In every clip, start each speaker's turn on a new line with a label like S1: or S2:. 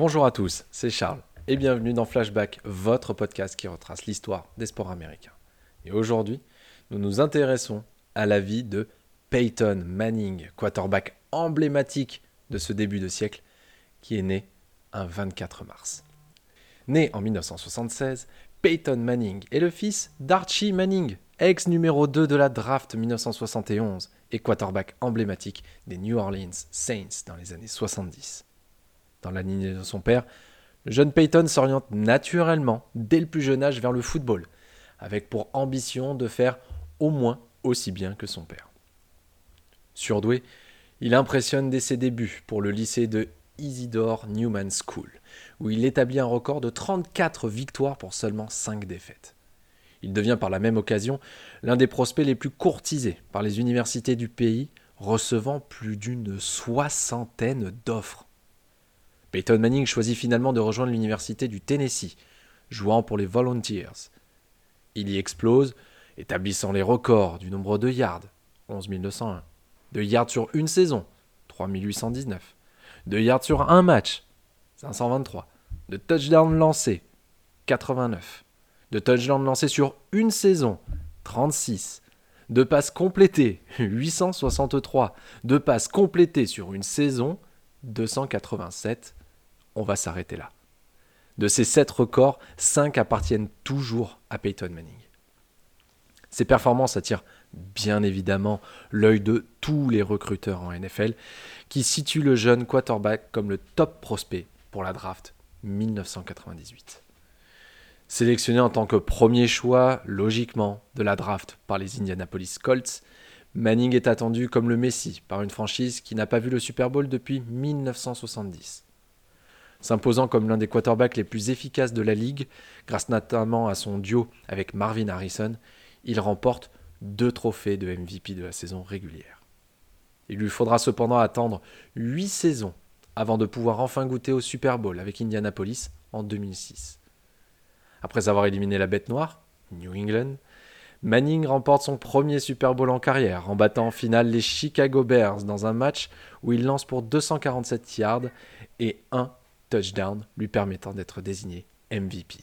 S1: Bonjour à tous, c'est Charles et bienvenue dans Flashback, votre podcast qui retrace l'histoire des sports américains. Et aujourd'hui, nous nous intéressons à la vie de Peyton Manning, quarterback emblématique de ce début de siècle, qui est né un 24 mars. Né en 1976, Peyton Manning est le fils d'Archie Manning, ex numéro 2 de la draft 1971 et quarterback emblématique des New Orleans Saints dans les années 70. Dans la lignée de son père, le jeune Peyton s'oriente naturellement dès le plus jeune âge vers le football, avec pour ambition de faire au moins aussi bien que son père. Surdoué, il impressionne dès ses débuts pour le lycée de Isidore Newman School, où il établit un record de 34 victoires pour seulement 5 défaites. Il devient par la même occasion l'un des prospects les plus courtisés par les universités du pays, recevant plus d'une soixantaine d'offres. Peyton Manning choisit finalement de rejoindre l'université du Tennessee, jouant pour les Volunteers. Il y explose, établissant les records du nombre de yards, 11 201, de yards sur une saison, 3 819, de yards sur un match, 523, de touchdowns lancés, 89, de touchdowns lancés sur une saison, 36, de passes complétées, 863, de passes complétées sur une saison, 287, on va s'arrêter là. De ces sept records, cinq appartiennent toujours à Peyton Manning. Ces performances attirent bien évidemment l'œil de tous les recruteurs en NFL, qui situent le jeune quarterback comme le top prospect pour la draft 1998. Sélectionné en tant que premier choix, logiquement, de la draft par les Indianapolis Colts, Manning est attendu comme le Messi par une franchise qui n'a pas vu le Super Bowl depuis 1970 s'imposant comme l'un des quarterbacks les plus efficaces de la ligue, grâce notamment à son duo avec Marvin Harrison, il remporte deux trophées de MVP de la saison régulière. Il lui faudra cependant attendre huit saisons avant de pouvoir enfin goûter au Super Bowl avec Indianapolis en 2006. Après avoir éliminé la bête noire, New England, Manning remporte son premier Super Bowl en carrière en battant en finale les Chicago Bears dans un match où il lance pour 247 yards et 1 Touchdown lui permettant d'être désigné MVP.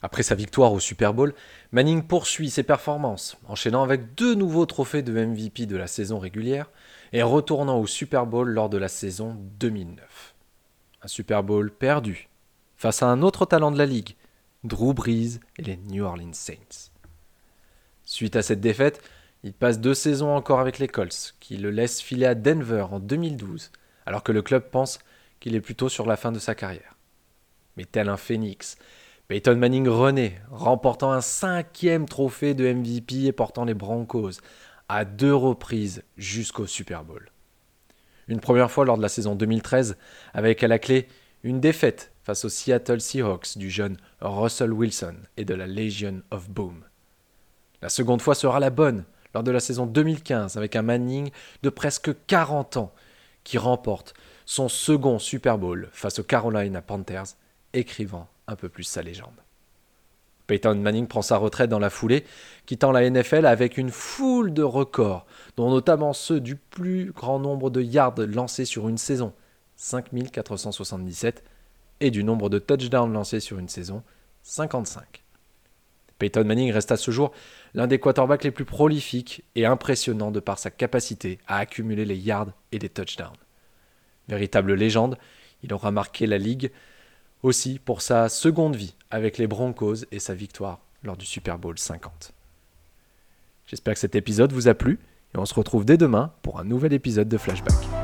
S1: Après sa victoire au Super Bowl, Manning poursuit ses performances, enchaînant avec deux nouveaux trophées de MVP de la saison régulière et retournant au Super Bowl lors de la saison 2009. Un Super Bowl perdu face à un autre talent de la ligue, Drew Brees et les New Orleans Saints. Suite à cette défaite, il passe deux saisons encore avec les Colts, qui le laissent filer à Denver en 2012, alors que le club pense qu'il est plutôt sur la fin de sa carrière. Mais tel un phénix, Peyton Manning renaît, remportant un cinquième trophée de MVP et portant les Broncos à deux reprises jusqu'au Super Bowl. Une première fois lors de la saison 2013, avec à la clé une défaite face aux Seattle Seahawks du jeune Russell Wilson et de la Legion of Boom. La seconde fois sera la bonne lors de la saison 2015 avec un Manning de presque 40 ans qui remporte son second Super Bowl face aux Carolina Panthers, écrivant un peu plus sa légende. Peyton Manning prend sa retraite dans la foulée, quittant la NFL avec une foule de records, dont notamment ceux du plus grand nombre de yards lancés sur une saison, 5477, et du nombre de touchdowns lancés sur une saison, 55. Peyton Manning reste à ce jour l'un des quarterbacks les plus prolifiques et impressionnants de par sa capacité à accumuler les yards et les touchdowns. Véritable légende, il aura marqué la Ligue aussi pour sa seconde vie avec les Broncos et sa victoire lors du Super Bowl 50. J'espère que cet épisode vous a plu et on se retrouve dès demain pour un nouvel épisode de Flashback.